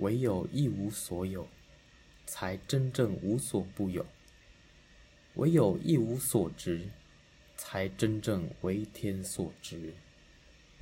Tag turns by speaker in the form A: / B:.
A: 唯有一无所有，才真正无所不有；唯有一无所值，才真正为天所值。